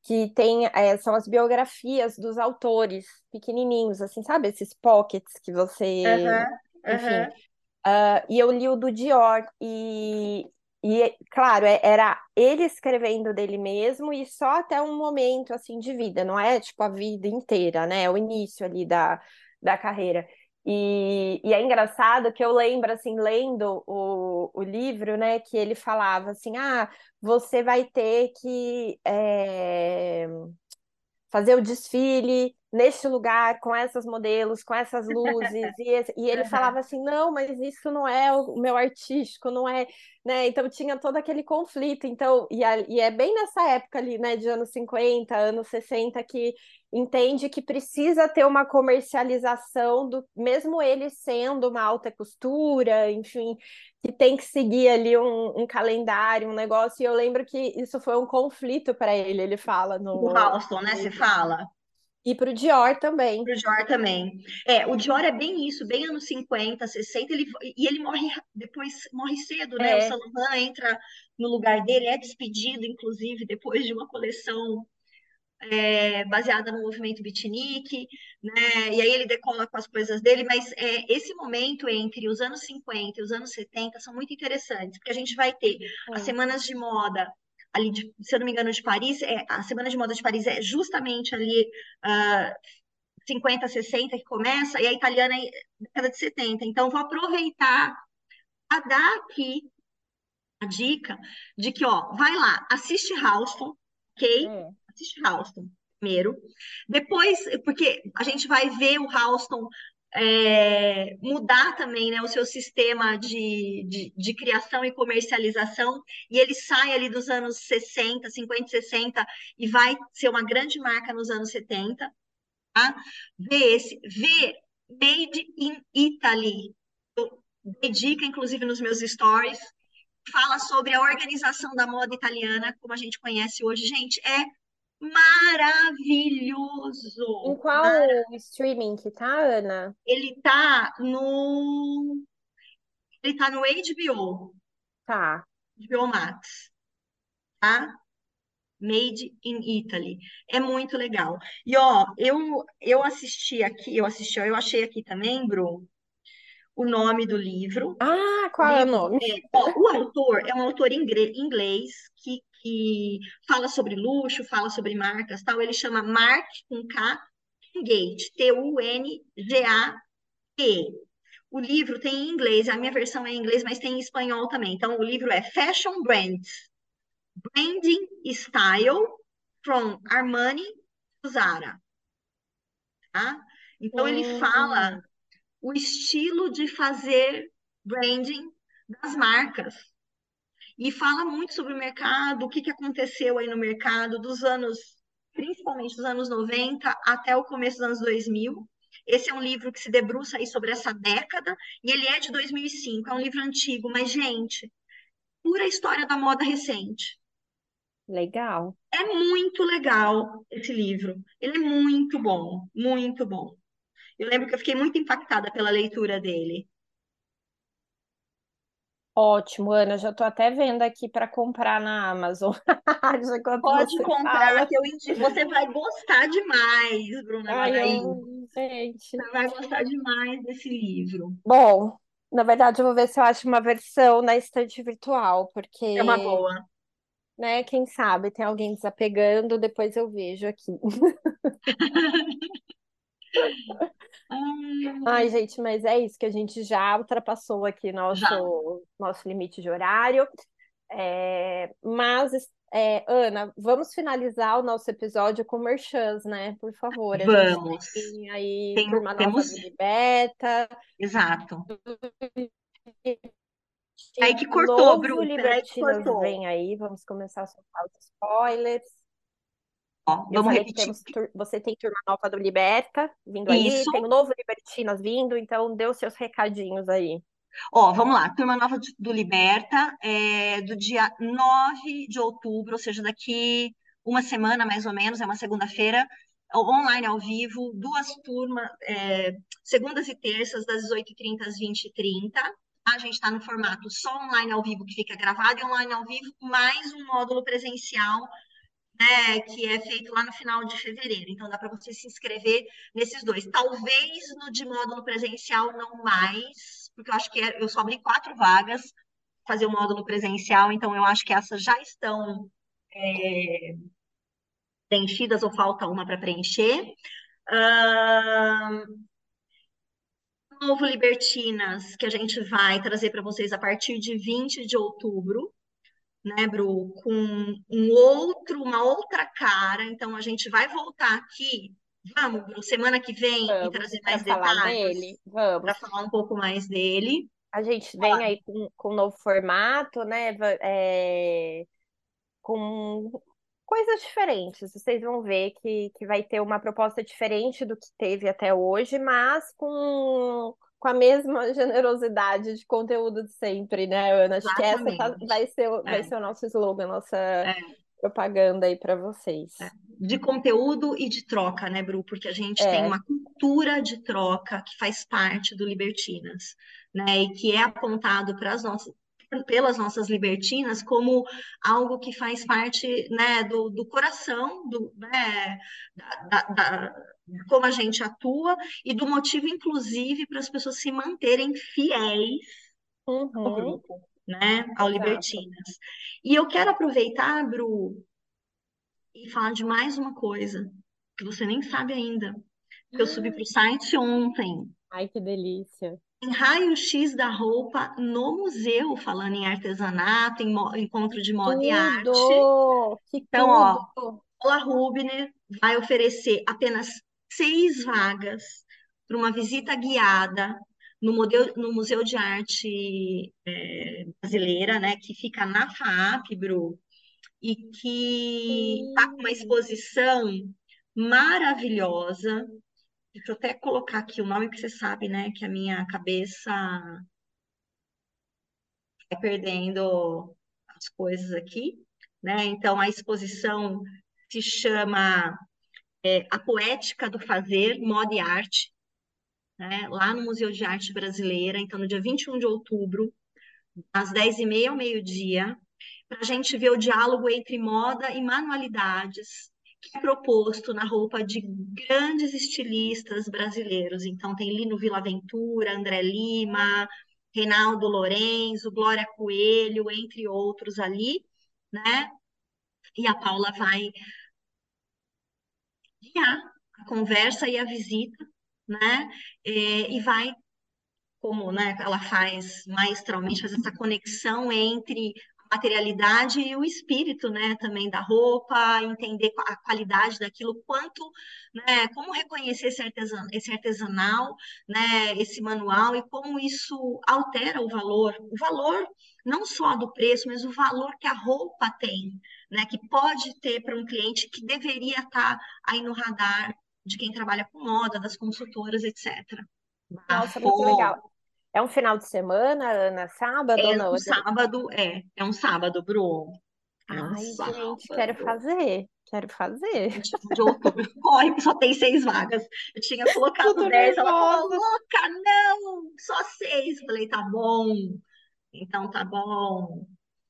Que tem, é, são as biografias dos autores, pequenininhos, assim, sabe? Esses pockets que você. Aham. Enfim. Ah, e eu li o do Dior, e, e claro, é- era ele escrevendo dele mesmo, e só até um momento assim de vida, não é tipo a vida inteira, né? É o início ali da, da carreira. E, e é engraçado que eu lembro, assim, lendo o, o livro, né, que ele falava assim: ah, você vai ter que. é, fazer o desfile neste lugar, com essas modelos, com essas luzes, e, esse- e ele Aham. falava assim, não, mas isso não é o meu artístico, não é, né, então tinha todo aquele conflito, então, e, a- e é bem nessa época ali, né, de anos 50, anos 60, que entende que precisa ter uma comercialização do, mesmo ele sendo uma alta costura, enfim, que tem que seguir ali um, um calendário, um negócio, e eu lembro que isso foi um conflito para ele, ele fala no, Halston, né? livro. fala? E para o Dior também. Pro Dior também. É, o Dior é bem isso, bem anos 50, 60, ele, e ele morre depois, morre cedo, né? O É, Saint Laurent entra no lugar dele, é despedido, inclusive, depois de uma coleção é, baseada no movimento beatnik, né? E aí ele decola com as coisas dele, mas é, esse momento entre os anos 50 e os anos 70 são muito interessantes, porque a gente vai ter as semanas de moda ali, de- se eu não me engano, de Paris, é, a Semana de Moda de Paris é justamente ali ah, 50, 60 que começa, e a italiana é década de 70. Então, vou aproveitar a dar aqui a dica de que, ó, vai lá, assiste Houston, ok? é. Assiste Houston primeiro. Depois, porque a gente vai ver o Houston é, mudar também, né, o seu sistema de, de, de criação e comercialização, e ele sai ali dos anos 60, 50, 60 e vai ser uma grande marca nos anos 70 tá? Vê esse, vê Made in Italy. Eu dei dica, inclusive, nos meus stories. Fala sobre a organização da moda italiana, como a gente conhece hoje. Gente, é Em maravilhoso. qual streaming que tá, Ana? Ele tá no, ele tá no HBO, Tá. HBO Max, tá? Made in Italy. É muito legal. E ó, eu eu assisti aqui, eu assisti, ó, eu achei aqui também, Bru, o nome do livro. Ah, qual é o livro nome? é, ó, o autor é um autor inglês que, que fala sobre luxo, fala sobre marcas, tal. Ele chama Mark com K Tungate, T-U-N-G-A-T. O livro tem em inglês, a minha versão é em inglês, mas tem em espanhol também. Então, o livro é Fashion Brands, Branding Style from Armani to Zara, tá? Então, ele fala Hum, o estilo de fazer branding das marcas. E fala muito sobre o mercado, o que que aconteceu aí no mercado dos anos, principalmente dos anos 90 até o começo dos anos 2000. Esse é um livro que se debruça aí sobre essa década, e ele é de 2005, é um livro antigo, mas, gente, pura história da moda recente. legal. É muito legal esse livro. Ele é muito bom, muito bom. Eu lembro que eu fiquei muito impactada pela leitura dele. Ótimo, Ana. Já tô até vendo aqui para comprar na Amazon. Pode comprar, fala. que eu indico. Você vai gostar demais, Bruna Ai, eu, gente. Você vai gostar demais desse livro. Bom, na verdade, eu vou ver se eu acho uma versão na estante virtual, É uma porque, boa. né, quem sabe tem alguém desapegando, depois eu vejo aqui. Ai, gente, mas é isso que a gente já ultrapassou aqui já. nosso nosso limite de horário. É, mas É, Ana, vamos finalizar o nosso episódio com merchans, né? Por favor. A Vamos. tem aí Tem- turma nova temos- do Liberta. Exato. Aí que cortou, Novo Bru, peraí que Libertinas cortou. vem aí, vamos começar a soltar os spoilers. Vamos repetir. temos você tem turma nova do Liberta vindo aí, Isso. tem o novo Libertinas vindo, então dê os seus recadinhos aí. Ó, vamos lá, turma nova do Liberta, é, do dia 9 de outubro, ou seja, daqui uma semana mais ou menos, é uma segunda-feira, online ao vivo, duas turmas, é, segundas e terças, das 18h30 às 20h30. A gente está no formato só online ao vivo, que fica gravado, e online ao vivo, mais um módulo presencial, né, que é feito lá no final de fevereiro. Então, dá para você se inscrever nesses dois. Talvez no de módulo presencial não mais, porque eu acho que é- eu só abri quatro vagas fazer o módulo presencial, então eu acho que essas já estão é, preenchidas ou falta uma para preencher. Ahn, novo Libertinas, que a gente vai trazer para vocês a partir de 20 de outubro, né, Bru, com um outro, uma outra cara. Então a gente vai voltar aqui, vamos, Bru, semana que vem e Vamos trazer para mais detalhes dele? Vamos. para falar um pouco mais dele. A gente vem aí com, com um novo formato, né? É, com coisas diferentes. Vocês vão ver que, que vai ter uma proposta diferente do que teve até hoje, mas com, com a mesma generosidade de conteúdo de sempre, né, Ana? Acho que essa tá- vai ser, o- vai É. ser o nosso slogan, nossa É. propaganda aí para vocês. de conteúdo e de troca, né, Bru? Porque a gente É. tem uma cultura de troca que faz parte do Libertinas, né? E que é apontado para as nossas, pelas nossas libertinas como algo que faz parte, né, do, do coração, do, né, da, da- da- como a gente atua e do motivo, inclusive, para as pessoas se manterem fiéis ao Uhum. grupo, né, ao Exato. Libertinas. E eu quero aproveitar, Bru, e falar de mais uma coisa que você nem sabe ainda. que Eu subi para o site ontem. Ai, que delícia. Tem raio-x da roupa no museu, falando em artesanato, em encontro de moda e arte. Tudo! Que Então, ó, tudo! Paula Rubner vai oferecer apenas seis vagas para uma visita guiada no, modelo, no Museu de Arte eh, Brasileira, né, que fica na FAAP, Bru, e que está com uma exposição maravilhosa. Deixa eu até colocar aqui o nome, porque você sabe, né, que a minha cabeça vai perdendo as coisas aqui, né? Então, a exposição se chama é, A Poética do Fazer, Moda e Arte, né? Lá no Museu de Arte Brasileira. Então, no dia 21 de outubro, às 10h30 ao meio-dia, para a gente ver o diálogo entre moda e manualidades, que é proposto na roupa de grandes estilistas brasileiros. Então, tem Lino Villaventura, André Lima, Reinaldo Lorenzo, Glória Coelho, entre outros ali, né? E a Paula vai guiar a conversa e a visita, né? É, e vai, como né, ela faz maestralmente, faz essa conexão entre materialidade e o espírito, né, também da roupa, entender a qualidade daquilo, quanto, né, como reconhecer esse artesan, esse artesanal, né, esse manual e como isso altera o valor, o valor não só do preço, mas o valor que a roupa tem, né, que pode ter para um cliente que deveria estar aí no radar de quem trabalha com moda, das consultoras, etc. Nossa, muito legal. É um final de semana, Ana? Sábado É ou não? um sábado, é. É um sábado, Bru. É um Ai, sábado. gente, quero fazer. Quero fazer. 21 de outubro. Corre, só tem seis vagas. Eu tinha colocado Tudo 10. Ela falou, louca, não, só seis. Eu Falei, tá bom. Então tá bom.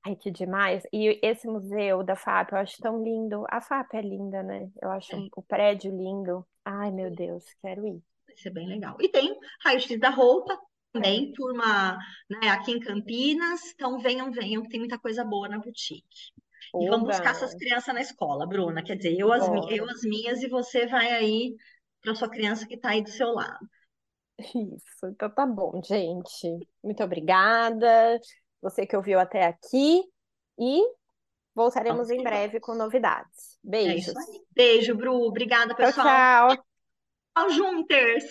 Ai, que demais. E esse museu da FAP, eu acho tão lindo. A FAP é linda, né? Eu acho É. o prédio lindo. Ai, meu Deus, quero ir. Vai ser bem legal. E tem raio-x da roupa também, turma, né, aqui em Campinas. Então venham, venham, que tem muita coisa boa na boutique. E vamos Oba! buscar essas crianças na escola, Bruna. Quer dizer, eu as, mi- Bora. eu as minhas e você vai aí para sua criança que está aí do seu lado. Isso, então tá bom, gente. Muito obrigada. Você que ouviu até aqui. E Voltaremos em breve com novidades. É Beijos. aí. Beijo, Bru. Obrigada, Tchau, pessoal. tchau. Tchau, Junters.